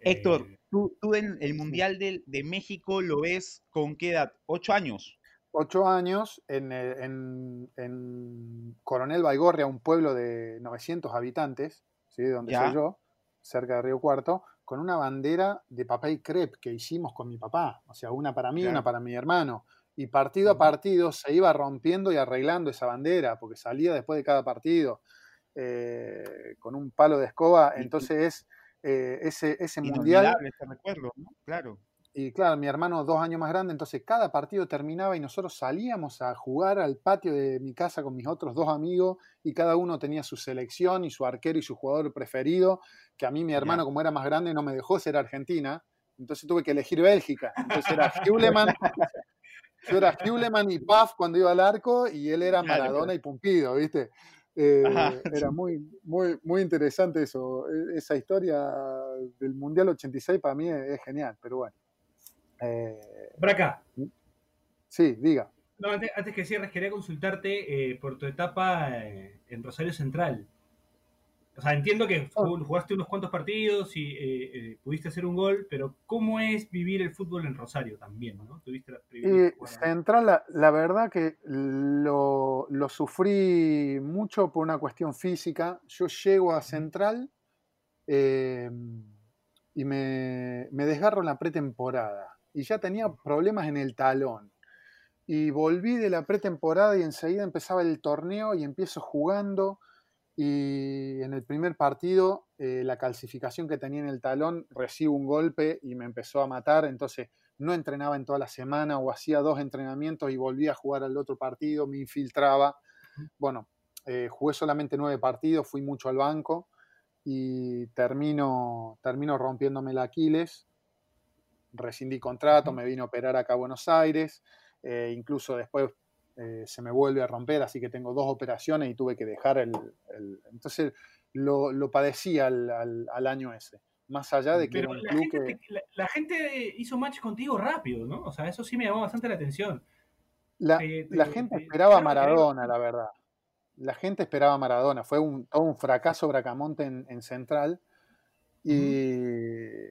Héctor, Eh, tú, tú en el Mundial del- de, México lo ves con qué edad? ¿Ocho años? ocho años en, eh, en- en Coronel Baigorria, un pueblo de 900 habitantes, ¿sí? donde Ya. soy yo, cerca de Río Cuarto, con una bandera de papel crepe que hicimos con mi papá, o sea, una para mí Claro. una para mi hermano. Y partido a partido se iba rompiendo y arreglando esa bandera, porque salía después de cada partido eh, con un palo de escoba. Entonces, eh, ese, ese mundial este recuerdo, ¿no? Claro. Y claro, mi hermano dos años más grande, entonces cada partido terminaba y nosotros salíamos a jugar al patio de mi casa con mis otros dos amigos y cada uno tenía su selección y su arquero y su jugador preferido, que a mí mi hermano como era más grande no me dejó ser Argentina, entonces tuve que elegir Bélgica. Entonces era Heuleman, yo era Heuleman y Paf cuando iba al arco y él era Maradona y Pumpido, ¿viste? Eh, era muy, muy, muy interesante eso. E- Esa historia del Mundial 86 para mí es genial, pero bueno. Eh, Braca, sí, diga. no, antes, antes que cierres, quería consultarte eh, por tu etapa eh, en Rosario Central. O sea, entiendo que jug- jugaste unos cuantos partidos y eh, eh, pudiste hacer un gol, pero ¿cómo es vivir el fútbol en Rosario también? ¿no? Tuviste la. Central, la, la verdad que lo, lo sufrí mucho por una cuestión física. Yo llego a Central eh, y me, me desgarro en la pretemporada. Y ya tenía problemas en el talón. Y volví de la pretemporada y enseguida empezaba el torneo y empiezo jugando. Y en el primer partido, eh, la calcificación que tenía en el talón, recibo un golpe y me empezó a matar. Entonces no entrenaba en toda la semana o hacía dos entrenamientos y volvía a jugar al otro partido, me infiltraba. Bueno, eh, jugué solamente nueve partidos, fui mucho al banco y termino, termino rompiéndome el Aquiles. Rescindí contrato, me vine a operar acá a Buenos Aires. eh, incluso después eh, se me vuelve a romper, así que tengo dos operaciones y tuve que dejar el... el- entonces lo, lo padecí al, al- al año ese. Más allá de que Pero era un la club gente, que... la, la gente hizo match contigo rápido, ¿no? O sea, eso sí me llamó bastante la atención. La, te- la te- gente te- esperaba a Maradona, la verdad. La gente esperaba a Maradona. Fue un, todo un fracaso Bracamonte en, en Central. Y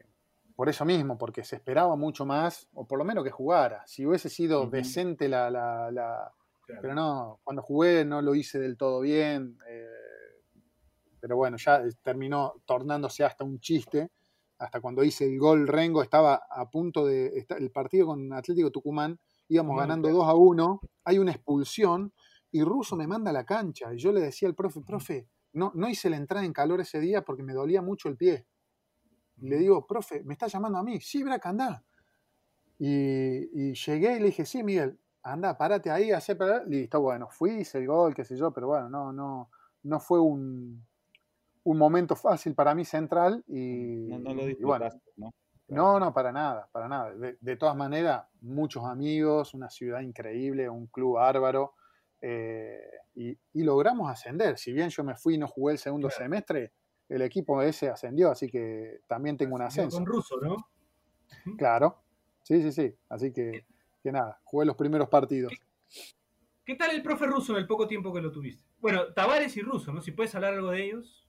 por eso mismo, porque se esperaba mucho más, o por lo menos que jugara. Si hubiese sido decente la, la- la- Claro. Pero no, cuando jugué no lo hice del todo bien. eh, pero bueno, ya eh, terminó tornándose hasta un chiste. Hasta cuando hice el gol Rengo, estaba a punto de. El partido con Atlético Tucumán, íbamos ganando claro. 2 a 1, hay una expulsión y Russo me manda a la cancha. Y yo le decía al profe, profe, no, no hice la entrada en calor ese día porque me dolía mucho el pie. Y le digo, profe, ¿me está llamando a mí? Sí, Braca, andá. Y, y llegué y le dije, sí, Miguel, anda, párate ahí, hacé para... Listo, bueno, fui, hice el gol, qué sé yo, pero bueno, no, no, no fue un, un momento fácil para mí central y, No, no lo y bueno, disfrutaste, ¿no? no, no, para nada, para nada. De, de todas maneras, muchos amigos, una ciudad increíble, un club bárbaro, eh, y, y logramos ascender. Si bien yo me fui y no jugué el segundo Claro. semestre, el equipo ese ascendió, así que también tengo un ascenso. Con ruso, ¿no? Claro, sí, sí, sí. Así que, que nada, jugué los primeros partidos. ¿Qué tal el profe ruso en el poco tiempo que lo tuviste? Bueno, Tavares y Russo, ¿no? Si puedes hablar algo de ellos.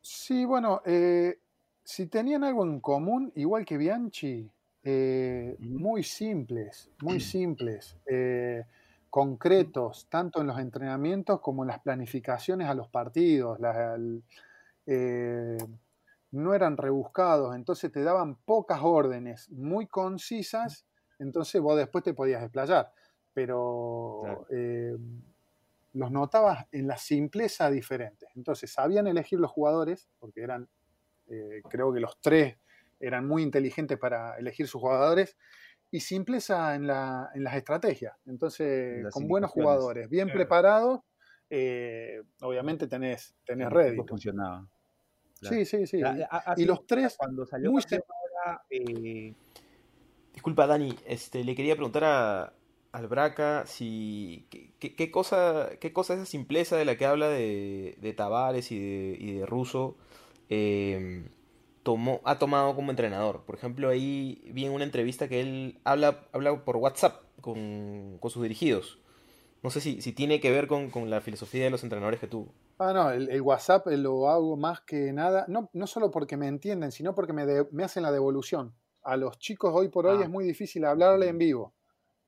Sí, bueno, eh, si tenían algo en común, igual que Bianchi, eh, muy simples, muy simples, eh, concretos, tanto en los entrenamientos como en las planificaciones a los partidos. la- el- eh, no eran rebuscados, entonces te daban pocas órdenes muy concisas, entonces vos después te podías desplayar. Pero Claro. eh, los notabas en la simpleza diferentes. Entonces sabían elegir los jugadores, porque eran, eh, creo que los tres eran muy inteligentes para elegir sus jugadores, y simpleza en, la, en las estrategias. Entonces, Las con buenos jugadores, bien Claro. preparados, eh, obviamente tenés, tenés rédito. funcionaba. Claro. Sí, sí, sí. Y- los tres cuando salió muy eh, Disculpa, Dani, este, le quería preguntar a, al Braca si qué, qué- qué cosa, qué cosa esa simpleza de la que habla de, de Tavares y de, y de Russo eh, tomó, ha tomado como entrenador. Por ejemplo, ahí vi en una entrevista que él habla, habla por WhatsApp con, con sus dirigidos. No sé si, si tiene que ver con, con la filosofía de los entrenadores que tuvo. Ah, no, el, el WhatsApp eh, lo hago más que nada, no, no solo porque me entienden, sino porque me, de- me hacen la devolución. A los chicos hoy por hoy Ah. es muy difícil hablarle en vivo.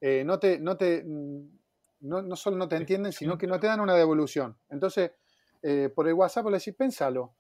Eh, no, te, no, te, mm, no, no solo no te entienden, sino que no te dan una devolución. Entonces, eh, por el WhatsApp le decís, pensalo,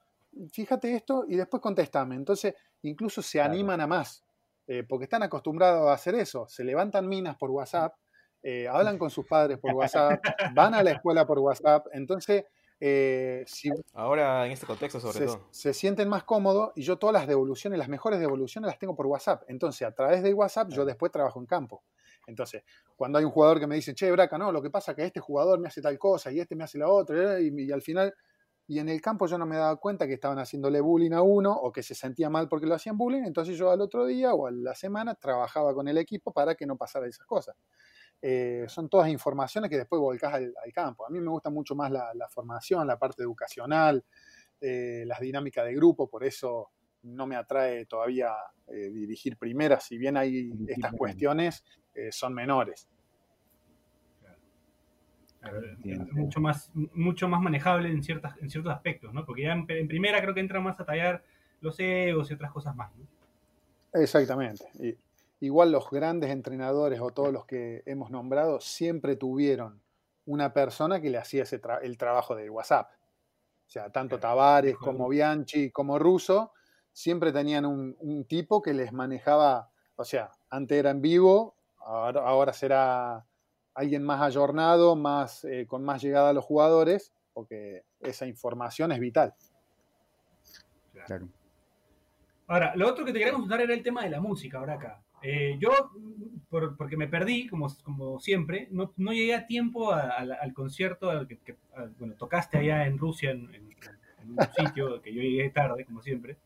fíjate esto y después contéstame. Entonces, incluso se Claro. animan a más, eh, porque están acostumbrados a hacer eso. Se levantan minas por WhatsApp, eh, hablan con sus padres por WhatsApp, van a la escuela por WhatsApp. Entonces, eh, si Ahora, en este contexto, sobre se, todo. se sienten más cómodos y yo todas las devoluciones, las mejores devoluciones las tengo por WhatsApp. Entonces, a través de WhatsApp yo después trabajo en campo. Entonces, cuando hay un jugador que me dice, che, Braca, no, lo que pasa es que este jugador me hace tal cosa y este me hace la otra, eh, y, y al final, y en el campo yo no me daba cuenta que estaban haciéndole bullying a uno o que se sentía mal porque lo hacían bullying, entonces yo al otro día o a la semana trabajaba con el equipo para que no pasara esas cosas. Eh, son todas informaciones que después volcás al, al campo. A mí me gusta mucho más la, la formación, la parte educacional, eh, las dinámicas de grupo, por eso no me atrae todavía eh, dirigir primera, si bien hay estas cuestiones, eh, son menores. Claro, es Entiendo. mucho más, mucho más manejable en, ciertas, en ciertos aspectos, ¿no? Porque ya en, en primera creo que entra más a tallar los egos y otras cosas más, ¿no? Exactamente. Y- igual los grandes entrenadores o todos los que hemos nombrado siempre tuvieron una persona que le hacía ese tra- el trabajo de WhatsApp. O sea, tanto Tavares como. Bianchi como Russo siempre tenían un, un tipo que les manejaba, o sea, antes era en vivo, ahora, ahora será alguien más ayornado, más, eh, con más llegada a los jugadores, porque esa información es vital. claro. Ahora, lo otro que te quería consultar era el tema de la música, ahora acá. Eh, yo, por- porque me perdí, como, como siempre, no, no llegué a tiempo a- a al concierto al que, que- al- bueno, tocaste allá en Rusia, en, en- en un sitio que yo llegué tarde, como siempre.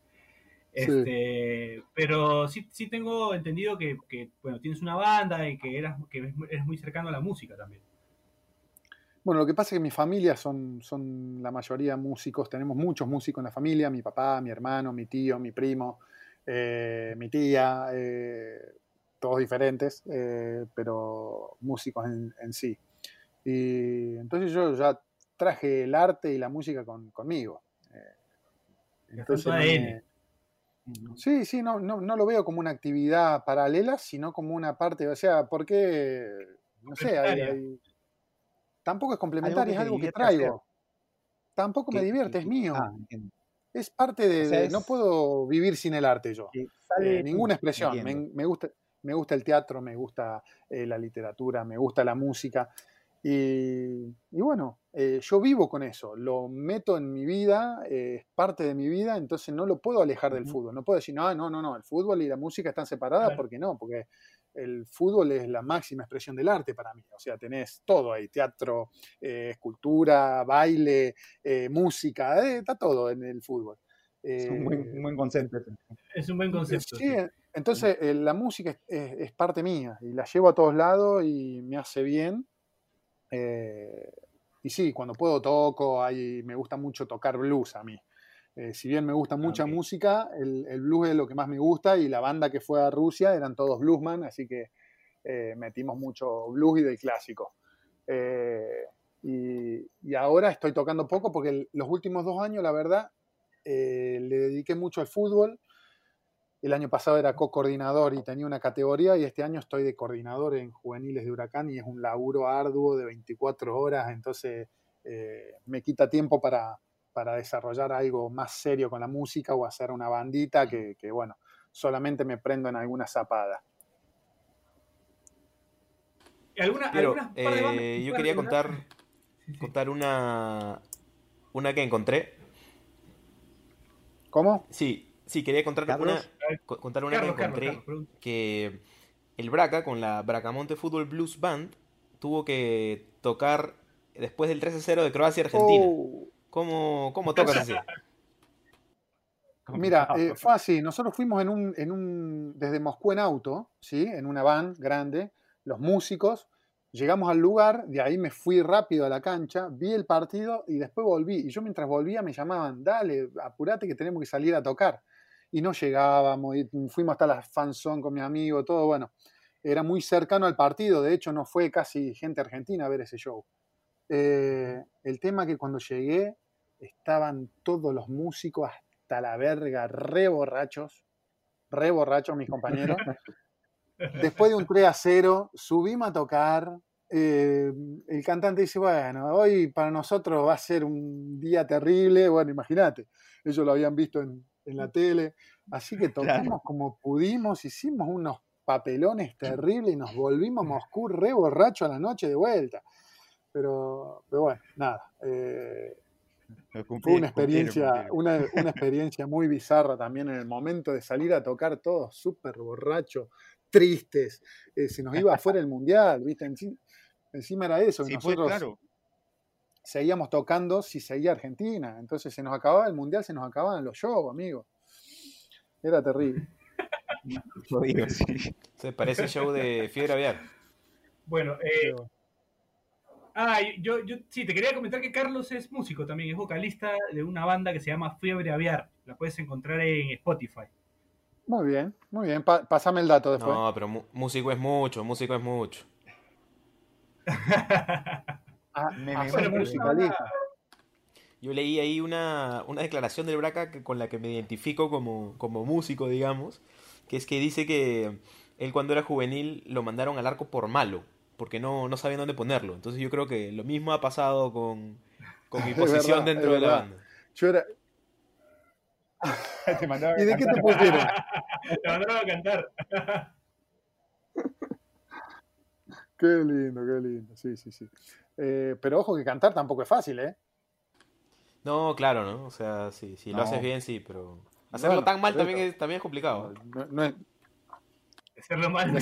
Sí. Este, Pero sí, sí tengo entendido que, que, bueno, tienes una banda y que, eras, que eres muy cercano a la música también. Bueno, lo que pasa es que mi familia son, son la mayoría músicos, tenemos muchos músicos en la familia, mi papá, mi hermano, mi tío, mi primo, eh, mi tía, eh, todos diferentes, eh, pero músicos en, en sí. Y entonces yo ya traje el arte y la música con- conmigo. Entonces me- ADN. Sí, sí, no, no, no lo veo como una actividad paralela, sino como una parte, o sea, porque, no sé, hay- tampoco es complementario, es algo que traigo. Tampoco me divierte, es mío. ah, entiendo. Es parte de, O sea, de- no puedo vivir sin el arte yo. Eh, ninguna expresión. Me, gusta, me gusta el teatro, me gusta eh, la literatura, me gusta la música. Y, y bueno, eh, yo vivo con eso, lo meto en mi vida, es parte de mi vida, entonces no lo puedo alejar del fútbol. No puedo decir, no, no, no, no, el fútbol y la música están separadas, Claro. porque no, porque el fútbol es la máxima expresión del arte para mí. O sea, tenés todo ahí, teatro, eh, escultura, baile, eh, música, eh, está todo en el fútbol. Es un buen, un buen concepto. Es un buen concepto. Sí, sí. entonces eh, la música es, es- es parte mía y la llevo a todos lados y me hace bien. Eh, y sí, cuando puedo toco, hay, me gusta mucho tocar blues a mí. Eh, si bien me gusta mucha ok. música, el, el blues es lo que más me gusta y la banda que fue a Rusia eran todos bluesman, así que eh, metimos mucho blues y del clásico. Eh, y, y ahora estoy tocando poco porque el- los últimos dos años, la verdad, le dediqué mucho al fútbol. El año pasado era co-coordinador y tenía una categoría y este año estoy de coordinador en juveniles de Huracán y es un laburo arduo de 24 horas, entonces eh, me quita tiempo para, para desarrollar algo más serio con la música o hacer una bandita que, que, bueno, solamente me prendo en alguna zapada. ¿Alguna, Pero eh, yo quería contar, contar una, una que encontré. ¿Cómo? Sí, sí, quería contar una, co- contar una Carlos, que encontré Carlos, que el Braca con la Bracamonte Football Blues Band tuvo que tocar después del 13-0 de Croacia y Argentina. Oh. ¿Cómo, cómo tocas así? Mira, eh, fue así. Nosotros fuimos en un, en un, desde Moscú en auto, ¿sí? En una van grande, los músicos. Llegamos al lugar, de ahí me fui rápido a la cancha, vi el partido y después volví. Y yo mientras volvía me llamaban, dale, apurate que tenemos que salir a tocar. Y no llegábamos, y fuimos hasta la fanzone con mi amigo, todo bueno. Era muy cercano al partido, de hecho no fue casi gente argentina a ver ese show. Eh, el tema que cuando llegué estaban todos los músicos hasta la verga, re borrachos, re borrachos mis compañeros. Después de un 3 a 0, subimos a tocar. eh, el cantante dice, bueno, hoy para nosotros va a ser un día terrible. Bueno, imagínate, ellos lo habían visto en, en la tele. Así que tocamos Claro. como pudimos, hicimos unos papelones terribles y nos volvimos a Moscú re borracho a la noche de vuelta. Pero, pero bueno, nada. eh, fue una experiencia, una, una experiencia muy bizarra también en el momento de salir a tocar todos súper borrachos, tristes. eh, se nos iba afuera el mundial, ¿viste? Enci- Encima era eso. y Sí, nosotros claro. seguíamos tocando si seguía Argentina. Entonces se nos acababa el mundial, se nos acababan los shows, amigos. Era terrible. Jodido, sí. Se parece el show de Fiebre Aviar. Bueno, eh, ah, yo, yo sí, te quería comentar que Carlos es músico también, es vocalista de una banda que se llama Fiebre Aviar. La puedes encontrar en Spotify. Muy bien, muy bien. Pa- pásame el dato después. No, pero músico es mucho, músico es mucho. Ah, Me- ah, me una musicalista. Yo leí ahí una, una declaración del Braca que- con la que me identifico como, como músico, digamos, que es que dice que él cuando era juvenil lo mandaron al arco por malo, porque no, no sabían dónde ponerlo. Entonces yo creo que lo mismo ha pasado con, con mi posición verdad, dentro de la banda. Yo era... Te ¿Y de qué te pusieron? Te mandaron a cantar. Qué lindo, qué lindo. Sí, sí, sí. Eh, pero ojo que cantar tampoco es fácil, ¿eh? No, claro, ¿no? O sea, sí, si lo No. hacer bien, sí, pero hacerlo Bueno, tan mal también es, también es complicado. No, no es, Hacerlo mal.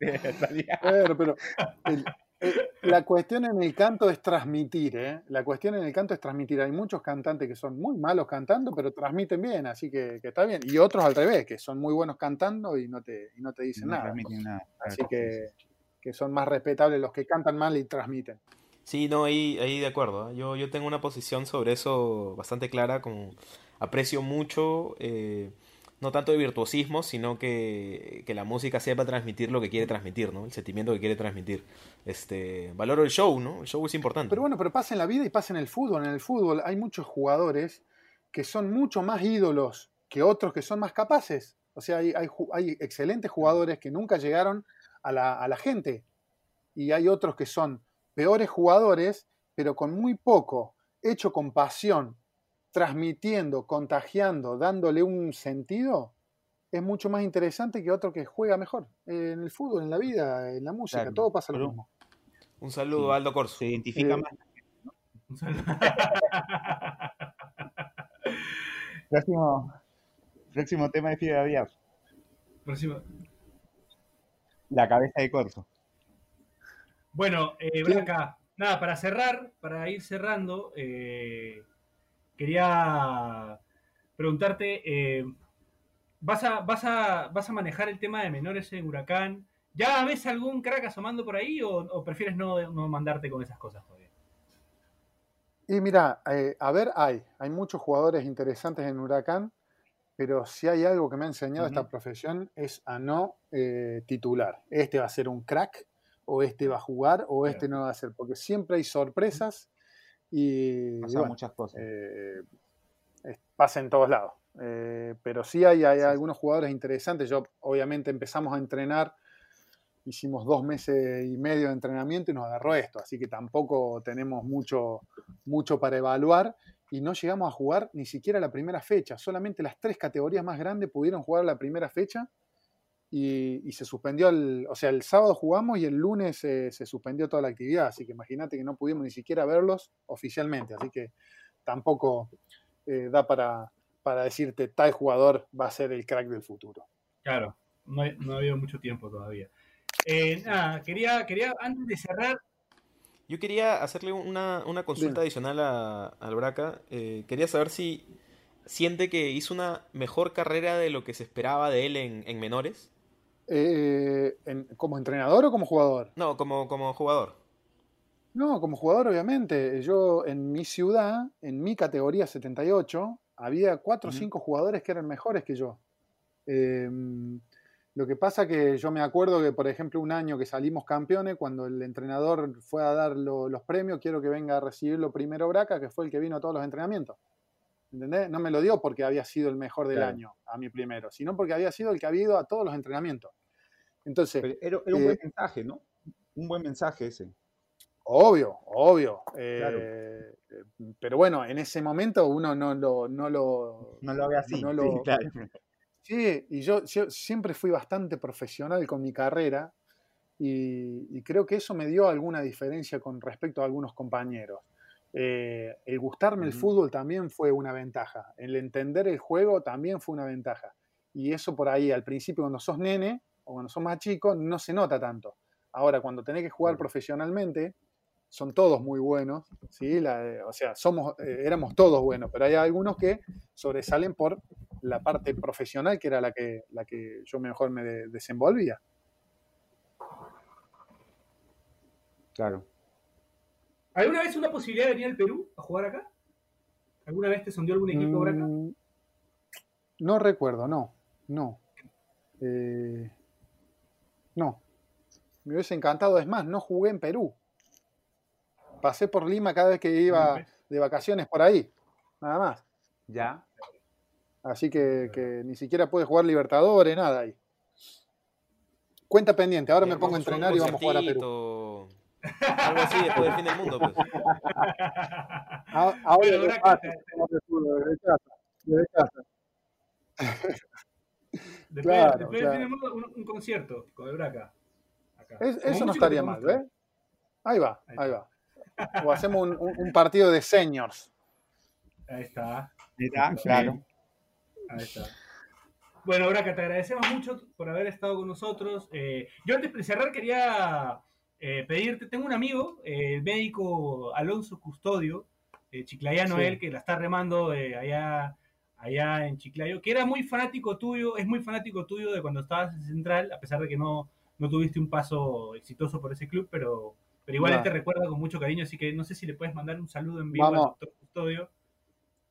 Pero el- el- la cuestión en el canto es transmitir, ¿eh? La cuestión en el canto es transmitir. Hay muchos cantantes que son muy malos cantando, pero transmiten bien, así que, que está bien. Y otros al revés, que son muy buenos cantando y no te, y no te dicen No nada. transmiten nada. Así que, que son más respetables los que cantan mal y transmiten. Sí, no, ahí, ahí de acuerdo. ¿eh? Yo, yo tengo una posición sobre eso bastante clara, como aprecio mucho, eh, no tanto de virtuosismo, sino que, que la música sepa transmitir lo que quiere transmitir, ¿no? El sentimiento que quiere transmitir. Este, valoro el show, ¿no? El show es importante. Pero bueno, pero pasa en la vida y pasa en el fútbol. En el fútbol hay muchos jugadores que son mucho más ídolos que otros que son más capaces. O sea, hay, hay hay excelentes jugadores que nunca llegaron a la, a la gente. Y hay otros que son peores jugadores, pero con muy poco, hecho con pasión, transmitiendo, contagiando, dándole un sentido, es mucho más interesante que otro que juega mejor. En el fútbol, en la vida, en la música, Claro, todo pasa lo mismo. Un saludo Sí. a Aldo Corso. Se identifica Eh, más. Un saludo. Próximo, próximo tema de Fiebre Aviar. Próximo. La cabeza de corso. Bueno, eh. Braca, nada, para cerrar, para ir cerrando, eh, quería preguntarte, eh, ¿vas, a, vas, a, ¿vas a manejar el tema de menores en Huracán? ¿Ya ves algún crack asomando por ahí o, o prefieres no, no mandarte con esas cosas todavía? Y mira, eh, a ver, hay, hay muchos jugadores interesantes en Huracán, pero si hay algo que me ha enseñado esta profesión es a no eh, titular. Este va a ser un crack, o este va a jugar, o este no va a ser, porque siempre hay sorpresas y, y Pasan bueno, muchas cosas. eh, pasa en todos lados. Eh, pero sí hay, hay algunos jugadores interesantes. Yo, obviamente, empezamos a entrenar, hicimos dos meses y medio de entrenamiento y nos agarró esto, así que tampoco tenemos mucho, mucho para evaluar y no llegamos a jugar ni siquiera la primera fecha. Solamente las tres categorías más grandes pudieron jugar la primera fecha y, y se suspendió, el, o sea, el sábado jugamos y el lunes eh, se suspendió toda la actividad, así que imagínate que no pudimos ni siquiera verlos oficialmente, así que tampoco eh, da para, para decirte tal jugador va a ser el crack del futuro. Claro. no, ha- no ha habido mucho tiempo todavía. Eh, nada, quería, quería, antes de cerrar, Yo quería hacerle una, una consulta adicional a, al Braca. Eh, quería saber si siente que hizo una mejor carrera de lo que se esperaba de él en, en menores. Eh, en- ¿Como entrenador o como jugador? No, como, como jugador. No, como jugador, obviamente. Yo en mi ciudad, en mi categoría 78, había cuatro o cinco jugadores que eran mejores que yo. Eh, lo que pasa que yo me acuerdo que, por ejemplo, un año que salimos campeones, cuando el entrenador fue a dar lo- los premios, quiero que venga a recibirlo primero Braca, que fue el que vino a todos los entrenamientos. ¿Entendés? No me lo dio porque había sido el mejor del Claro. año, a mi primero, sino porque había sido el que había ido a todos los entrenamientos. Entonces, Pero era, era un buen Eh, mensaje, ¿no? Un buen mensaje ese. Obvio, obvio. Claro. eh, eh, pero bueno, en ese momento uno no lo, no lo. No lo ve así. no sí, lo- claro. Sí, y yo, yo siempre fui bastante profesional con mi carrera y, y creo que eso me dio alguna diferencia con respecto a algunos compañeros. Eh, el gustarme el Ujú. fútbol también fue una ventaja. El entender el juego también fue una ventaja. Y eso por ahí, al principio, cuando sos nene o cuando sos más chico, no se nota tanto. Ahora, cuando tenés que jugar profesionalmente, son todos muy buenos, ¿sí? La- eh, o sea, somos, eh, éramos todos buenos, pero hay algunos que sobresalen por la parte profesional, que era la que, la que yo mejor me de- desenvolvía. Claro. ¿alguna vez una posibilidad de venir al Perú a jugar acá? ¿Alguna vez te sondeó algún equipo Braca? Mm, No recuerdo, no, no. Eh, no. Me hubiese encantado, es más, no jugué en Perú. Pasé por Lima cada vez que iba de vacaciones por ahí, nada más. Ya. Así que, que ni siquiera pude jugar Libertadores, nada ahí. Cuenta pendiente, ahora me pongo a entrenar y vamos a jugar a Perú. Algo así después del fin del mundo, pues. Ah, Ahora fútbol desde casa, desde casa. Después, Claro, claro. mundo, un, un concierto con el Braca. Acá. Es- Como eso no estaría mal, ¿ves? Ahí va, Ahí ahí va. O hacemos un, un- un partido de seniors. Ahí está. Ya, claro. Ahí está. Bueno, Braca, te agradecemos mucho por haber estado con nosotros. Eh, yo antes de cerrar quería eh, pedirte, tengo un amigo, eh, el médico Alonso Custodio, eh, chiclayano Sí. él, que la está remando eh, allá, allá en Chiclayo, que era muy fanático tuyo, es muy fanático tuyo de cuando estabas en Central, a pesar de que no, no tuviste un paso exitoso por ese club, pero, pero igual él te recuerda con mucho cariño, así que no sé si le puedes mandar un saludo en vivo al doctor Custodio.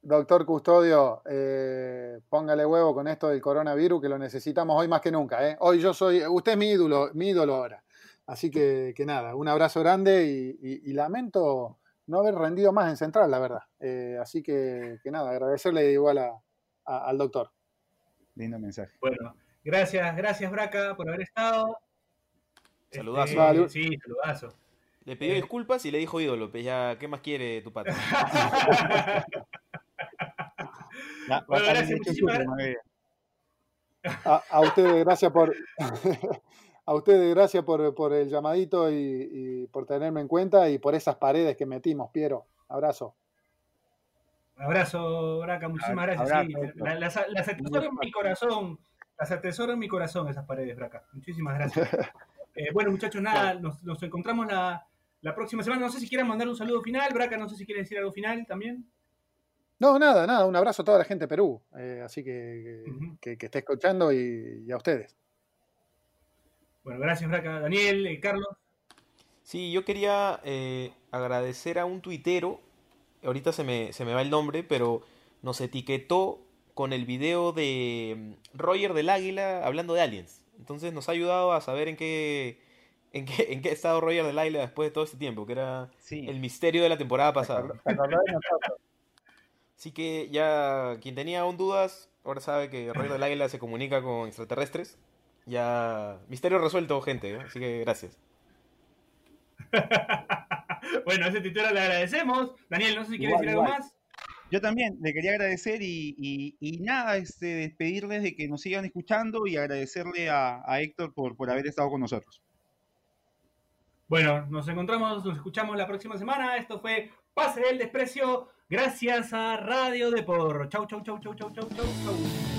Doctor Custodio, eh, póngale huevo con esto del coronavirus que lo necesitamos hoy más que nunca. ¿eh? Hoy yo soy, usted es mi ídolo, mi ídolo ahora. Así que, que nada, un abrazo grande y, y- y lamento no haber rendido más en Central, la verdad. Eh, así que, que nada, agradecerle igual a- a- al doctor. Lindo mensaje. Bueno, gracias, gracias Braca por haber estado. Saludazo. Este, Vale. Sí, saludazo. Le pidió disculpas y le dijo ídolo, pues ya, ¿qué más quiere tu pata? Ya, Bueno, gracias, hecho muchísimas. A, a ustedes, gracias por a ustedes, gracias por, por el llamadito y, y por tenerme en cuenta y por esas paredes que metimos, Piero. Abrazo. Abrazo, Braca, muchísimas gracias. Abrazo, sí, las, las atesoro en mi corazón. Las atesoro en mi corazón esas paredes, Braca. Muchísimas gracias. Eh, bueno, muchachos, nada, nos, nos encontramos la, la próxima semana. No sé si quieren mandar un saludo final, Braca, no sé si quieren decir algo final también. No, nada, nada, un abrazo a toda la gente de Perú. eh, así que, que, Ujú. que- que esté escuchando y, y a ustedes. Bueno, gracias, Braca. Daniel, eh, Carlos. Sí, yo quería eh, agradecer a un tuitero, ahorita se me, se me va el nombre, pero nos etiquetó con el video de mm, Roger del Águila hablando de aliens. Entonces nos ha ayudado a saber en qué, en qué, en qué estado Roger del Águila después de todo este tiempo, que era Sí. el misterio de la temporada pasada. Así que ya quien tenía aún dudas, ahora sabe que Roger del Águila se comunica con extraterrestres. Ya, misterio resuelto, gente, ¿eh? así que gracias. bueno, a ese titular le agradecemos. Daniel, no sé si quieres Igual, decir algo más. Yo también le quería agradecer y, y- y nada, este, despedirles de que nos sigan escuchando y agradecerle a, a Héctor por, por haber estado con nosotros. Bueno, nos encontramos, nos escuchamos la próxima semana. Esto fue Pase del Desprecio. Gracias a Radio Depor. Chau, chau, chau, chau, chau, chau, chau, chau.